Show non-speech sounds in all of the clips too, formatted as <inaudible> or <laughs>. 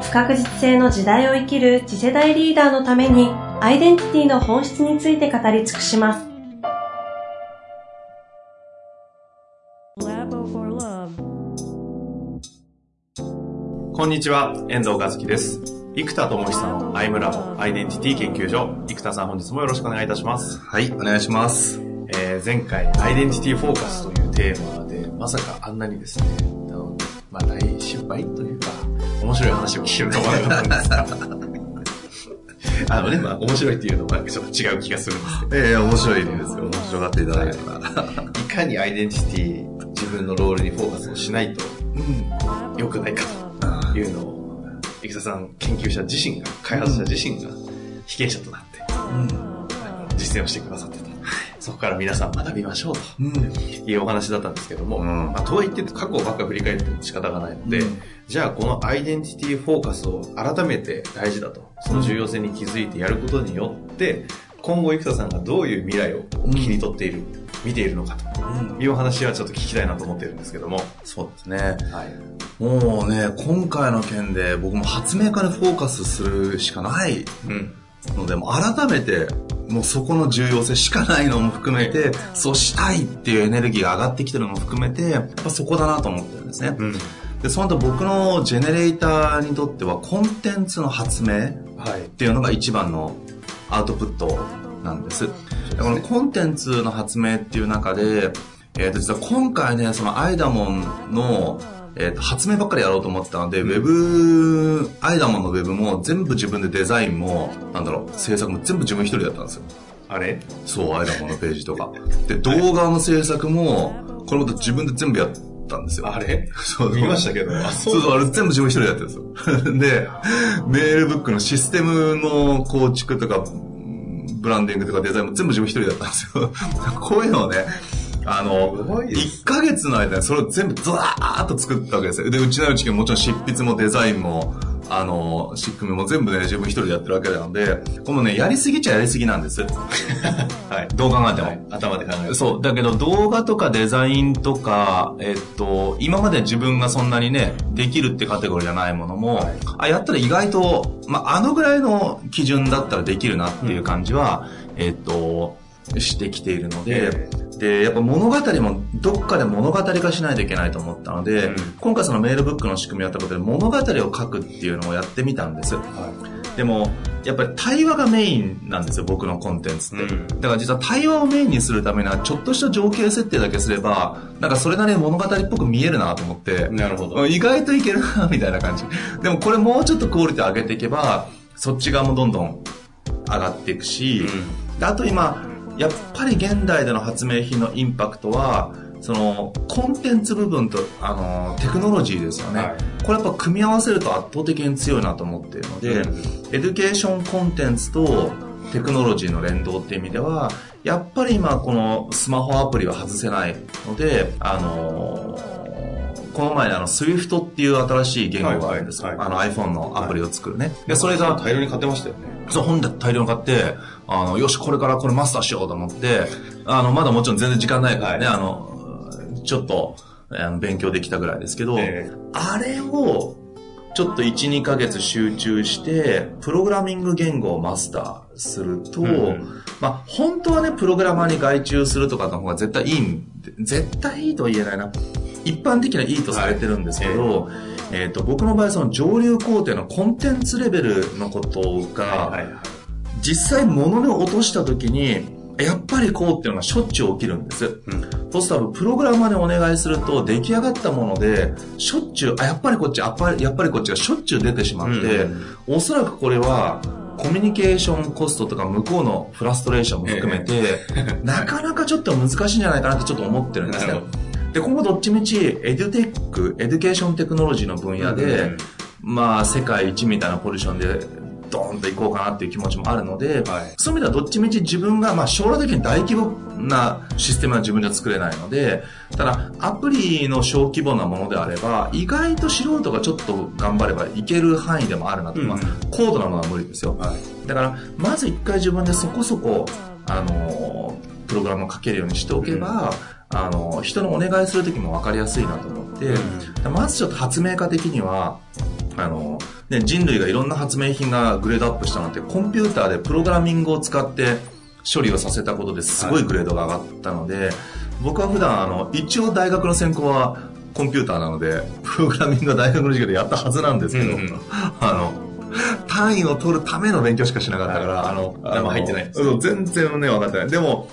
不確実性の時代を生きる次世代リーダーのためにアイデンティティの本質について語り尽くします。こんにちは、遠藤和樹です。生田智久のアイムラボアイデンティティ研究所。生田さん本日もよろしくお願いいたします。はい、お願いします。えー、前回、アイデンティティフォーカスというテーマで、まさかあんなにですね、あのまあ、大失敗というか、面白い話を聞けると思わなかったんですが。あのね、まあ、面白いっていうのはちょっと違う気がするんですけど。ええー、面白いですよ。面白がっていただければ。いかにアイデンティティ、自分のロールにフォーカスをしないと、うん、良くないかと。いうのを、生田さん研究者自身が、開発者自身が被験者となって、うん、実践をしてくださってた。そこから皆さん学びましょうと、うん、いうお話だったんですけども、うん、まあ、とはいって過去ばっか振り返っても仕方がないので、うん、じゃあこのアイデンティティフォーカスを改めて大事だと、その重要性に気づいてやることによって、今後生田さんがどういう未来を切り取っている、見ているのかと。いうお話はちょっと聞きたいなと思ってるんですけども。そうですね。はい。もうね、今回の件で僕も発明家にフォーカスするしかないので、も改めてもうそこの重要性しかないのも含めて、そうしたいっていうエネルギーが上がってきてるのも含めて、やっぱそこだなと思ってるんですね。うん、で、その後僕のジェネレーターにとってはコンテンツの発明っていうのが一番のアウトプットなんです。このコンテンツの発明っていう中で、えっ、ー、と、実は今回ね、そのアイダモンの、えっ、ー、と、発明ばっかりやろうと思ってたので、ウェブ、アイダモンのウェブも全部自分でデザインも、なんだろう、制作も全部自分一人だったんですよ。あれ？そう、アイダモンのページとか。で、動画の制作も、これまた自分で全部やったんですよ。あれ？そう、見ましたけど。そうそう、あれ全部自分一人でやってるんですよ。で、メールブックのシステムの構築とか、ブランディングとかデザインも全部自分一人だったんですよ。<laughs> こういうのをね、あの、1ヶ月の間にそれを全部ザーッと作ったわけですよ。で、うちのうちもちろん執筆もデザインも、あの、仕組みも全部ね、自分一人でやってるわけなので、このね、やりすぎちゃやりすぎなんです。<laughs> はい。どう考えても。はい、頭で考えてそう。だけど動画とかデザインとか、えっと、今まで自分がそんなにね、できるってカテゴリーじゃないものも、はい、あ、やったら意外と、まあ、あのぐらいの基準だったらできるなっていう感じは、うん、えっと、してきているので、で、やっぱ物語もどっかで物語化しないといけないと思ったので、うん、今回そのメールブックの仕組みをやったことで物語を書くっていうのをやってみたんです。はい、でも、やっぱり対話がメインなんですよ、僕のコンテンツって。うん、だから実は対話をメインにするためには、ちょっとした情景設定だけすれば、なんかそれなりに物語っぽく見えるなと思って、なるほど。意外といけるな、みたいな感じ。でもこれもうちょっとクオリティ上げていけば、そっち側もどんどん上がっていくし、うん、あと今、やっぱり現代での発明品のインパクトはそのコンテンツ部分とあのテクノロジーですよね、はい、これやっぱ組み合わせると圧倒的に強いなと思っているので、うん、エデュケーションコンテンツとテクノロジーの連動っていう意味ではやっぱり今このスマホアプリは外せないのであのこの前あの SWIFT っていう新しい言語があるんですよ、はいはいはい、あの iPhone のアプリを作るね、でそれが大量に買ってましたよね。そう本で大量に買ってあの、よし、これからこれマスターしようと思って、あの、まだもちろん全然時間ないからね、はい、あの、ちょっと、あの勉強できたぐらいですけど、えー、あれを、ちょっと1、2ヶ月集中して、プログラミング言語をマスターすると、うん、まあ、本当はね、プログラマーに外注するとかの方が絶対いいん絶対いいとは言えないな。一般的にはいいとされてるんですけど、はい、えっ、ー、と、僕の場合その上流工程のコンテンツレベルのことが、はいはいはい。実際物で落とした時に、やっぱりこうっていうのがしょっちゅう起きるんです。うん、そうするとプログラマーにお願いすると出来上がったもので、しょっちゅう、あ、やっぱりこっち、やっぱり、やっぱりこっちがしょっちゅう出てしまって、うん、おそらくこれは、コミュニケーションコストとか向こうのフラストレーションも含めて、え <laughs> なかなかちょっと難しいんじゃないかなってちょっと思ってるんですね。で、今後どっちみちエデュテック、エデュケーションテクノロジーの分野で、まあ、世界一みたいなポジションで、ドーンと行こうかなっていう気持ちもあるので、はい、そういう意味ではどっちみち自分が、まあ将来的に大規模なシステムは自分じゃ作れないので、ただアプリの小規模なものであれば、意外と素人がちょっと頑張ればいける範囲でもあるなと思います。うん、高度なものは無理ですよ。はい、だから、まず一回自分でそこそこ、あの、プログラムを書けるようにしておけば、うん、あの、人のお願いするときも分かりやすいなと思って、うん、まずちょっと発明家的には、あの、ね、人類がいろんな発明品がグレードアップしたなんて、コンピューターでプログラミングを使って処理をさせたことですごいグレードが上がったので、はい、僕は普段、あの、一応大学の専攻はコンピューターなので、プログラミングは大学の授業でやったはずなんですけど、うんうん、<laughs> あの、単位を取るための勉強しかしなかったから、はい、あの、あの入ってない、全然ね、分かってない。でも、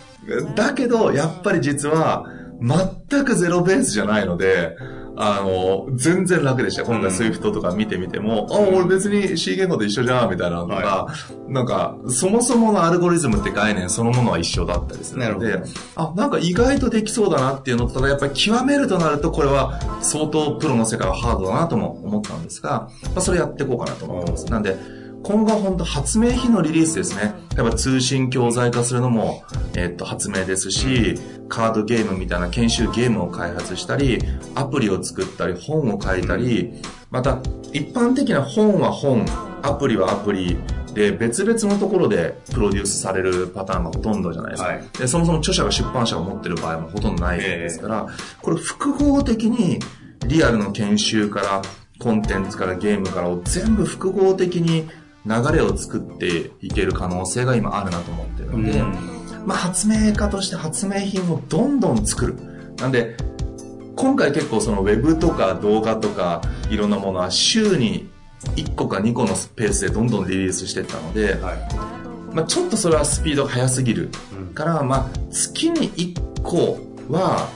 だけど、やっぱり実は、全くゼロベースじゃないので、あの、全然楽でした。今回 Swift とか見てみても、うん、あ、俺別に C 言語と一緒じゃん、みたいなのが、はい、なんか、そもそものアルゴリズムって概念そのものは一緒だったりするので、あ、なんか意外とできそうだなっていうのと、ただやっぱり極めるとなると、これは相当プロの世界はハードだなとも思ったんですが、まあ、それやっていこうかなと思ってます。なんで、今後は本当発明品のリリースですね。やっぱ通信教材化するのも、えっと、発明ですし、カードゲームみたいな研修ゲームを開発したり、アプリを作ったり、本を書いたり、また、一般的な本は本、アプリはアプリ、で、別々のところでプロデュースされるパターンがほとんどじゃないですか。はい、でそもそも著者が出版社が持ってる場合もほとんどないですから、これ複合的にリアルの研修からコンテンツからゲームからを全部複合的に流れを作っていける可能性が今あるなと思ってるので、うん、まあ、発明家として発明品をどんどん作る。なんで、今回結構そのウェブとか動画とかいろんなものは週に1個か2個のペースでどんどんリリースしていったので、はい、まあ、ちょっとそれはスピードが速すぎるから、まあ、月に1個は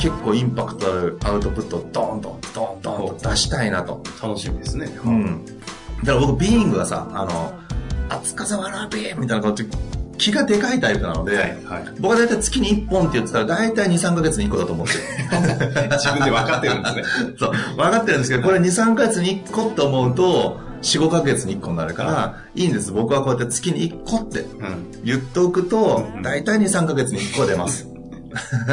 結構インパクトあるアウトプットをドーンとドーンと出したいなと。楽しみですね。うん。だから僕、ビーイングがさ、あの、熱風わらびみたいな感じ気がでかいタイプなので、はいはい、僕は大体月に1本って言ってたら大体2、3ヶ月に1個だと思って <laughs> 自分で分かってるんですね。<laughs> そう。分かってるんですけど、これ2、3ヶ月に1個って思うと、4、5ヶ月に1個になるから、いいんです。僕はこうやって月に1個って言っておくと、大体2、3ヶ月に1個出ます。<laughs>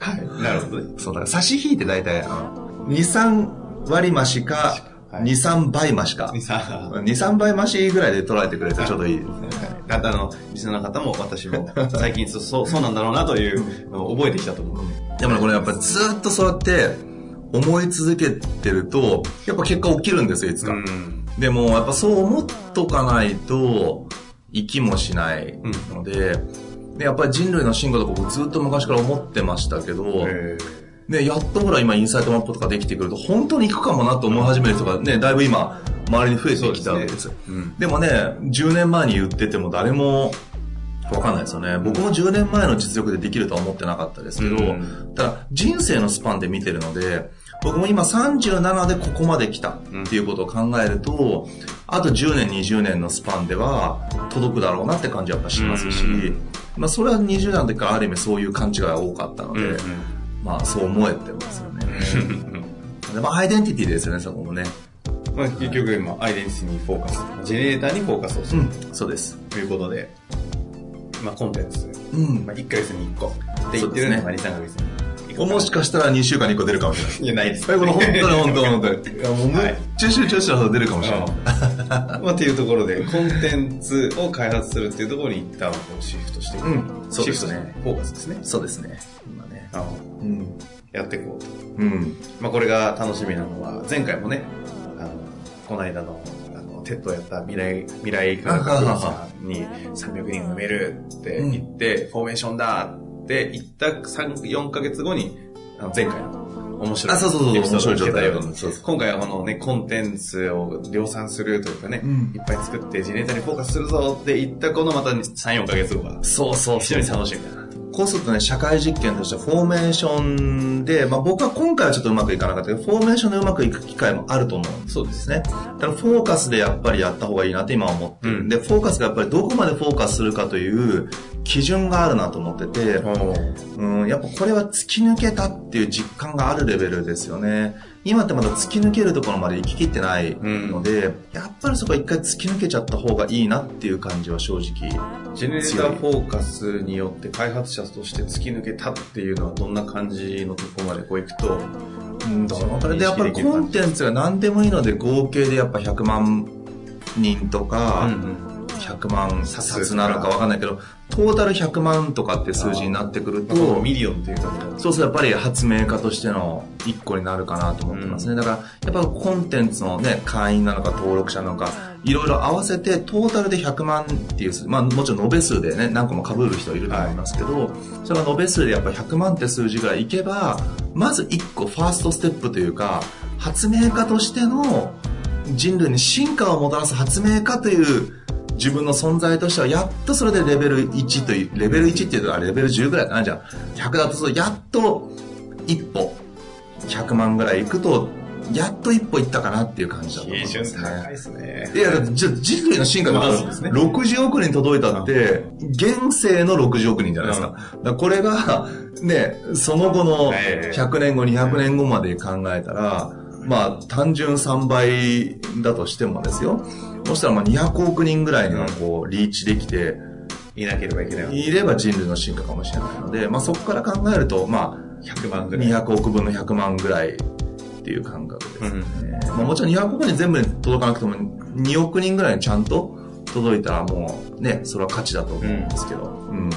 はい。なるほどね。そうだから差し引いて大体、あの、2、3割増しか、2、3倍増しか。2、3倍増しぐらいで捉えてくれてちょうどいいですね。あの、リスナーの方も私も <laughs> 最近そうそうなんだろうなというのを覚えてきたと思う。でもね、これやっぱりずっとそうやって思い続けてると、やっぱ結果起きるんですよ、いつか。でも、やっぱそう思っとかないと、息もしないので、でやっぱり人類の進化とか僕ずっと昔から思ってましたけど、ね、やっとほら今インサイトマップとかできてくると、本当に行くかもなと思い始める人がね、だいぶ今、周りに増えてきたわけです。で、ね。うん、もね、10年前に言ってても誰もわかんないですよね。僕も10年前の実力でできるとは思ってなかったですけど、うん、ただ人生のスパンで見てるので、僕も今37でここまで来たっていうことを考えると、あと10年、20年のスパンでは届くだろうなって感じはやっぱしますし、うん、まあそれは20年の時からある意味そういう勘違いが多かったので、うんまあそう思えてますよね。<laughs> でもアイデンティティですよね、そこもね。まあ、結局今、アイデンティティにフォーカス、ジェネレーターにフォーカスをする。うん、そうです。ということで、まあコンテンツ、うん、まあ1ヶ月に1個って言ってるね、まあ2、3ヶ月に。もしかしたら2週間に1個出るかもしれない。いや、ないです。これ本当に本当に本当に。いや、もうめっちゃ集中したら出るかもしれない。まあ、っていうところで、コンテンツを開発するっていうところに一旦シフトしていく。うん、そうですね。フォーカスですね。そうですね。今ね。あうん。やっていこうと。うん。まあこれが楽しみなのは、前回もね、あの、この間の、あの、 TED やった未来、未来科学さんに300人埋めるって言って、うん、フォーメーションだって言った3、4ヶ月後に、あの前回の面白い。あ、そうそうそう、面白い状態今回はこのね、コンテンツを量産するというかね、うん、いっぱい作ってジェネーターにフォーカスするぞって言ったこのまた3、4ヶ月後が。そうそう。非常に楽しみだな。こうするとね、社会実験としてフォーメーションで、まあ僕は今回はちょっとうまくいかなかったけど、フォーメーションでうまくいく機会もあると思う。そうですね。だからフォーカスでやっぱりやった方がいいなって今思ってる、うん、で、フォーカスがやっぱりどこまでフォーカスするかという基準があるなと思ってて、うん、やっぱこれは突き抜けたっていう実感があるレベルですよね。今ってまだ突き抜けるところまで行ききってないので、うん、やっぱりそこは一回突き抜けちゃった方がいいなっていう感じは正直。ジェネレーターフォーカスによって開発者として突き抜けたっていうのはどんな感じのとこまでこういくと、うん、それでやっぱりコンテンツが何でもいいので合計でやっぱ100万人とか、うんうん100万冊なのか分かんないけど、トータル100万とかって数字になってくると、ミリオンっていうか、そうするとやっぱり発明家としての一個になるかなと思ってますね。うん、だから、やっぱコンテンツのね、会員なのか登録者なのか、い。ろいろ合わせてトータルで100万っていう、まあもちろん延べ数でね、何個も被る人いると思いますけど、はい、その延べ数でやっぱ100万って数字ぐらいいけば、まず1個ファーストステップというか、発明家としての人類に進化をもたらす発明家という自分の存在としてはやっとそれでレベル1という、レベル1っていうのはレベル10ぐらいかな、じゃあ。100だとやっと一歩、100万ぐらいいくと、やっと一歩いったかなっていう感じだと思います、ね。高いですね。いや、だって人類の進化がですね、60億人届いたって、現世の60億人じゃないですか。かこれが、ね、その後の100年後、200年後まで考えたら、まあ、単純3倍だとしてもですよ。そしたらまあ200億人ぐらいのこうリーチできて、いなければいけない。いれば人類の進化かもしれないので、まあそこから考えると、まあ、100万ぐらい。200億分の100万ぐらいっていう感覚ですね。うん、まあもちろん200億人全部に届かなくても、2億人ぐらいにちゃんと届いたらもうね、それは価値だと思うんですけど。うん。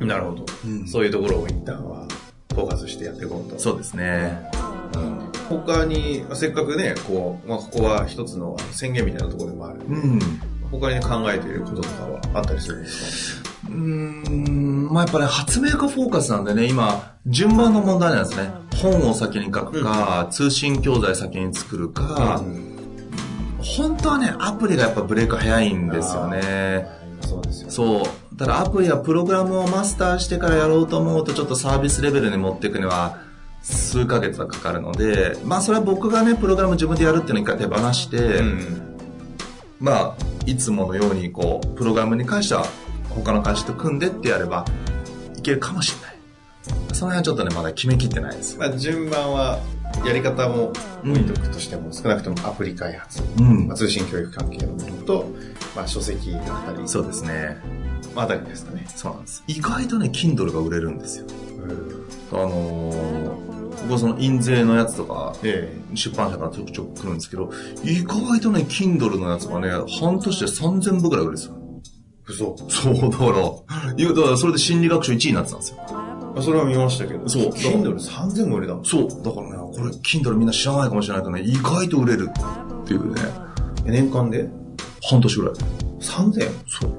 うん、なるほど、うん。そういうところを一旦はフォーカスしてやっていこうと。そうですね。うん他に、せっかくね、こう、まあ、ここは一つの宣言みたいなところでもある。うん。他に考えていることとかはあったりするんですか？うん、まあやっぱり、ね、発明家フォーカスなんでね、今、順番の問題なんですね。本を先に書くか、うん、通信教材先に作るか、うん、本当はね、アプリがやっぱブレイク早いんですよね。そうですよ、ね、そう。ただアプリはプログラムをマスターしてからやろうと思うと、ちょっとサービスレベルに持っていくには、数ヶ月はかかるので、まあそれは僕がね、プログラム自分でやるっていうのを一回手放して、うん、まあ、いつものようにこう、プログラムに関しては他の会社と組んでってやればいけるかもしれない。その辺はちょっとね、まだ決めきってないです。まあ順番は、やり方も置いとくとしても、うん、少なくともアプリ開発、うん、まあ、通信教育関係のものと、まあ書籍だったり。そうですね。まあ、あたりですかね。そうなんです。意外とね、Kindle が売れるんですよ。あのー僕はその印税のやつとか、ええ、出版社からちょくちょく来るんですけど、意外とね、Kindle のやつがね、半年で3000部くらい売れですよ。嘘そう、だから、だからそれで心理学賞1位になってたんですよ。あそれは見ましたけど。そう。Kindle3000 も売れたそう。だからね、これ Kindle みんな知らないかもしれないけどね、意外と売れるっていうね。年間で？半年ぐらい。3000? そう。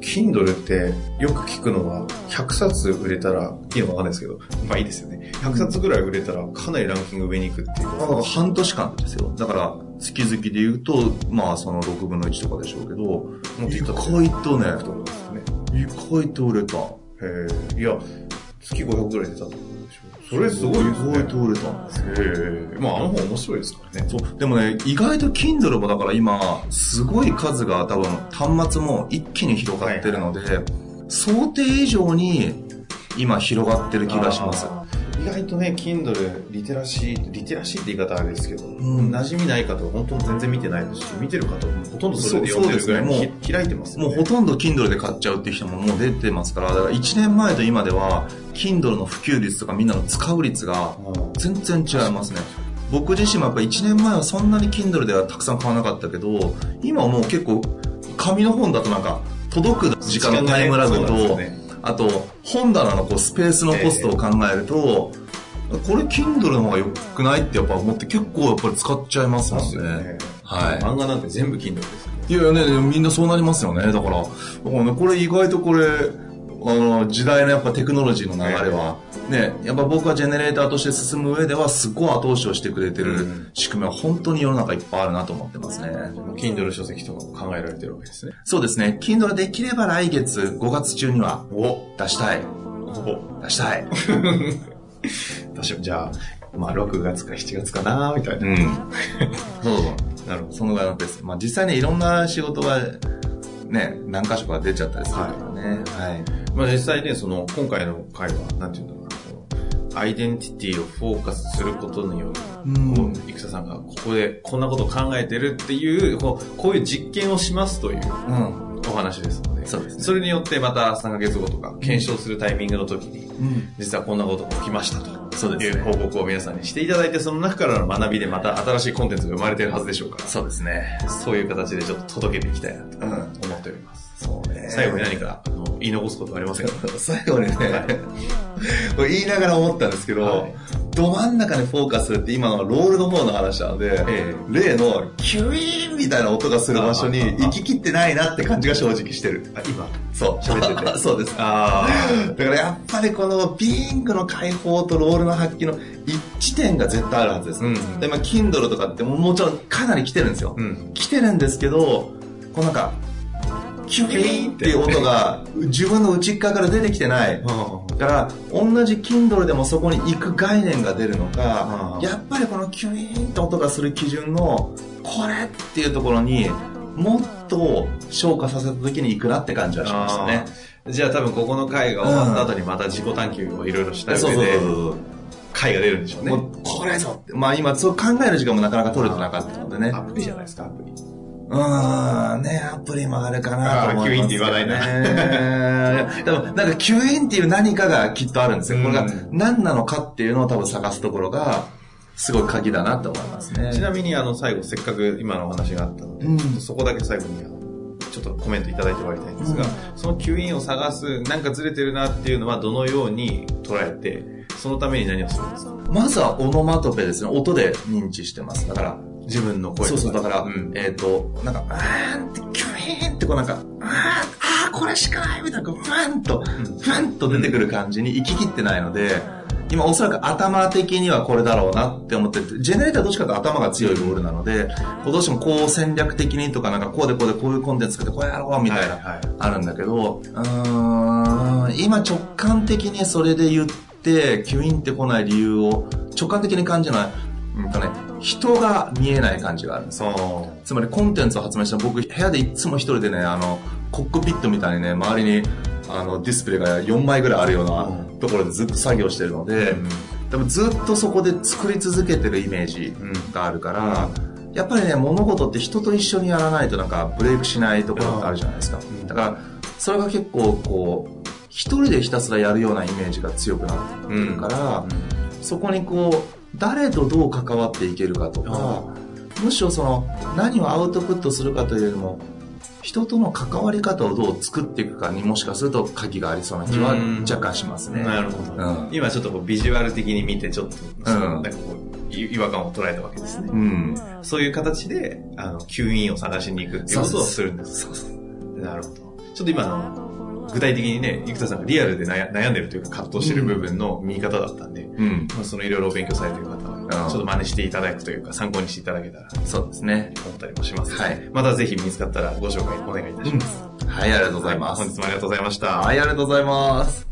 Kindle ってよく聞くのは、100冊売れたら、いいのかわかんないですけど、まあいいですよね。100冊ぐらい売れたら、かなりランキング上に行くっていう。だから半年間ですよ。だから、月々で言うと、まあその6分の1とかでしょうけど、もう意外とね、意外と売れた。へえ。いや、月500ぐらい出たとそれすごいですね。すごい通れたんですへえ。まあ、あの本面白いですからね。そう。でもね、意外と Kindle もだから今、すごい数が多分、端末も一気に広がってるので、はいはい、想定以上に今広がってる気がします。意外とね、Kindle、リテラシー、リテラシーって言い方あれですけど、うん、馴染みない方は本当全然見てないですし、見てる方はほとんどそれで読んでるぐらいもう開いてます、ね、もうほとんど Kindle で買っちゃうっていう人ももう出てますから、だから1年前と今では、Kindle の普及率とかみんなの使う率が全然違いますね。僕自身もやっぱ1年前はそんなに Kindle ではたくさん買わなかったけど、今はもう結構紙の本だとなんか届く時間のタイムラグと、あと、本棚のこうスペースのコストを考えると、えー、これ Kindle の方が良くないってやっぱ思って結構やっぱり使っちゃいますもんね。ねはい。漫画なんて全部 Kindle です、ね。いやいやね、みんなそうなりますよね。だから、だからね、これ意外とこれ、あの、時代のやっぱテクノロジーの流れは、ね、やっぱ僕はジェネレーターとして進む上ではすごい後押しをしてくれてる仕組みは本当に世の中いっぱいあるなと思ってますね。Kindle 書籍とかも考えられてるわけですね。そうですね。Kindle できれば来月5月中には出したい。お出したい。<laughs> 私もじゃあ、まあ6月か7月かなみたいな。うん。そうそう。<laughs> なるほど。そのぐらいのペース。まあ実際ね、いろんな仕事がね、何箇所か出ちゃったりするからね。はい。まあ実際ね、その、今回の回は、なんていうんだろうアイデンティティをフォーカスすることによる、うん、生田さんがここでこんなことを考えてるっていうこうこういう実験をしますという、お話ですのでそうです、ね、それによってまた3ヶ月後とか検証するタイミングの時に、うん、実はこんなことが起きましたとそうです、ね、いう報告を皆さんにしていただいてその中からの学びでまた新しいコンテンツが生まれてるはずでしょうからそうですね。そういう形でちょっと届けていきたいなと思っております、そうね。最後に何か言い残すことはありませんか？<laughs> 最後にね、はい、言いながら思ったんですけど、はい、ど真ん中にフォーカスって今のはロールの方の話なので、ええ、例のキュイーンみたいな音がする場所に行ききってないなって感じが正直してる。あ今？そう。喋ってて。<laughs> そうです。あだからやっぱりこのピンクの解放とロールの発揮の一致点が絶対あるはずです。うん、で、まあ、Kindle とかってもちろんかなり来てるんですよ。うん、来てるんですけど、こうなんか、キュイっていう音が自分の内側から出てきてない。だから、同じ Kindle でもそこに行く概念が出るのか、やっぱりこのキュイーンって音がする基準の、これっていうところに、もっと消化させた時に行くなって感じはしましたね。じゃあ多分ここの回が終わった後にまた自己探求をいろいろした上で、回が出るんでしょうね。もうこれぞって。まあ今、そう考える時間もなかなか取れてなかったのでね。アプリじゃないですか、アプリ。うん、ね、アプリもあるかなと思います、ね。キュインって言わないね。でも、なんかキュインっていう何かがきっとあるんですよ。これが何なのかっていうのを多分探すところが、すごい鍵だなと思いますね。ちなみに、あの、最後、せっかく今のお話があったので、うん、そこだけ最後に、ちょっとコメントいただいて終わりたいんですが、うん、その吸引を探す、なんかずれてるなっていうのはどのように捉えて、そのために何をするんですか？まずはオノマトペですね。音で認知してます。だから、自分の声そうそう、だから、うん、えっ、ー、と、なんか、あーんって、キュイーンってこうなんか、あー、あーこれしかないみたいな、ふわんと、ふわんと出てくる感じに行ききってないので、今おそらく頭的にはこれだろうなって思ってて、ジェネレーターどっちかというと頭が強いボールなので、どうしてもこう戦略的にとかなんかこうでこうでこういうコンテンツ作ってこうやろうみたいな、あるんだけど、うーん、今直感的にそれで言って、キュインってこない理由を直感的に感じない。うんとね、人が見えない感じがあるんですよ。つまりコンテンツを発明した僕、部屋でいつも一人でね、あの、コックピットみたいにね、周りにあのディスプレイが4枚ぐらいあるようなところでずっと作業してるので、うん、多分ずっとそこで作り続けてるイメージがあるから、うん、やっぱりね、物事って人と一緒にやらないとなんかブレイクしないところってあるじゃないですか。だから、それが結構こう、一人でひたすらやるようなイメージが強くなってるから、そこにこう、誰とどう関わっていけるかとか、むしろその何をアウトプットするかというよりも人との関わり方をどう作っていくかにもしかすると鍵がありそうな気は若干しますね。なるほど、うん、今ちょっとこうビジュアル的に見てちょっと、うん、なんかこう違和感を捉えたわけですね。うん、そういう形で、あの、吸引を探しに行くっていうことをするんです。そうそうなるほど。ちょっと今の具体的にね、生田さんがリアルで悩んでるというか葛藤してる部分の見方だったんで、うん、まあ、そのいろいろ勉強されてる方は、ちょっと真似していただくというか、参考にしていただけたら、そうですね。思ったりもします。はい。またぜひ見つかったらご紹介お願いいたします。うん、はい、ありがとうございます、はい、本日もありがとうございました。はい、ありがとうございます。